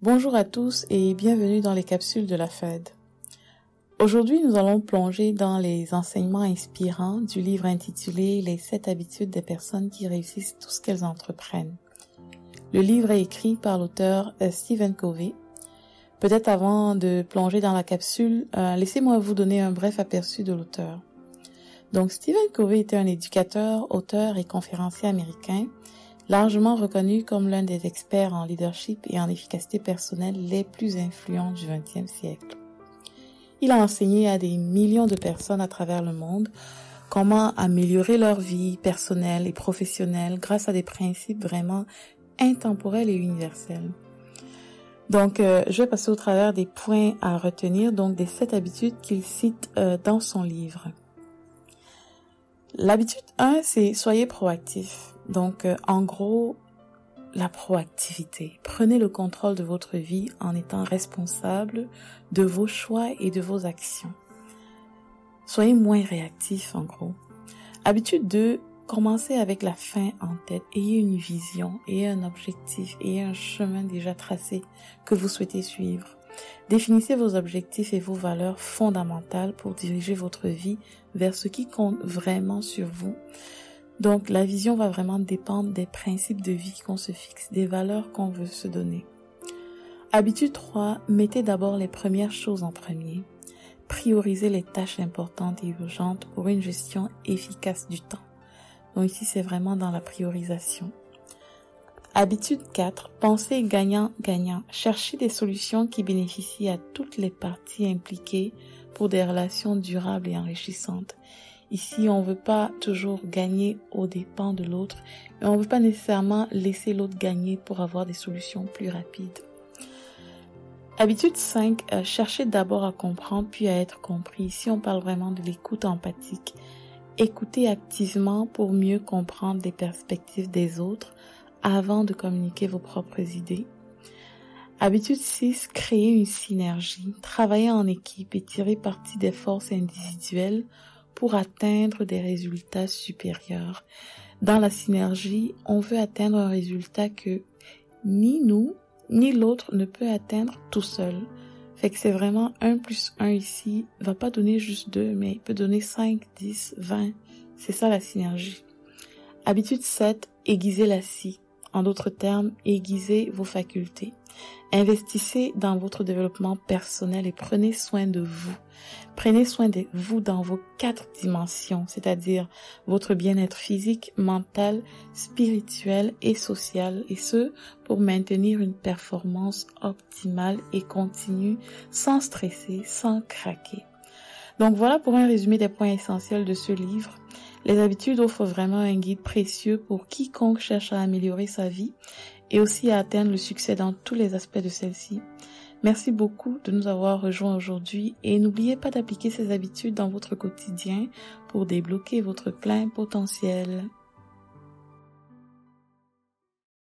Bonjour à tous et bienvenue dans les capsules de la Fed. Aujourd'hui, nous allons plonger dans les enseignements inspirants du livre intitulé Les sept habitudes des personnes qui réussissent tout ce qu'elles entreprennent. Le livre est écrit par l'auteur euh, Stephen Covey. Peut-être avant de plonger dans la capsule, euh, laissez-moi vous donner un bref aperçu de l'auteur. Donc Stephen Covey était un éducateur, auteur et conférencier américain, largement reconnu comme l'un des experts en leadership et en efficacité personnelle les plus influents du XXe siècle. Il a enseigné à des millions de personnes à travers le monde comment améliorer leur vie personnelle et professionnelle grâce à des principes vraiment intemporels et universels. Donc, euh, je vais passer au travers des points à retenir, donc des sept habitudes qu'il cite euh, dans son livre. L'habitude 1, c'est soyez proactif. Donc, euh, en gros, la proactivité. Prenez le contrôle de votre vie en étant responsable de vos choix et de vos actions. Soyez moins réactif, en gros. Habitude 2, commencez avec la fin en tête. Ayez une vision, ayez un objectif, ayez un chemin déjà tracé que vous souhaitez suivre. Définissez vos objectifs et vos valeurs fondamentales pour diriger votre vie vers ce qui compte vraiment sur vous. Donc la vision va vraiment dépendre des principes de vie qu'on se fixe, des valeurs qu'on veut se donner. Habitude 3, mettez d'abord les premières choses en premier. Priorisez les tâches importantes et urgentes pour une gestion efficace du temps. Donc ici, c'est vraiment dans la priorisation. Habitude 4. Pensez gagnant-gagnant. Cherchez des solutions qui bénéficient à toutes les parties impliquées pour des relations durables et enrichissantes. Ici, on ne veut pas toujours gagner aux dépens de l'autre et on ne veut pas nécessairement laisser l'autre gagner pour avoir des solutions plus rapides. Habitude 5. Euh, cherchez d'abord à comprendre puis à être compris. Ici, on parle vraiment de l'écoute empathique. Écoutez activement pour mieux comprendre les perspectives des autres avant de communiquer vos propres idées. Habitude 6, créer une synergie, travailler en équipe et tirer parti des forces individuelles pour atteindre des résultats supérieurs. Dans la synergie, on veut atteindre un résultat que ni nous, ni l'autre ne peut atteindre tout seul. Fait que c'est vraiment 1 plus 1 ici, va pas donner juste 2, mais il peut donner 5, 10, 20. C'est ça la synergie. Habitude 7, aiguiser la scie. En d'autres termes, aiguisez vos facultés. Investissez dans votre développement personnel et prenez soin de vous. Prenez soin de vous dans vos quatre dimensions, c'est-à-dire votre bien-être physique, mental, spirituel et social, et ce, pour maintenir une performance optimale et continue, sans stresser, sans craquer. Donc voilà pour un résumé des points essentiels de ce livre. Les habitudes offrent vraiment un guide précieux pour quiconque cherche à améliorer sa vie et aussi à atteindre le succès dans tous les aspects de celle-ci. Merci beaucoup de nous avoir rejoints aujourd'hui et n'oubliez pas d'appliquer ces habitudes dans votre quotidien pour débloquer votre plein potentiel.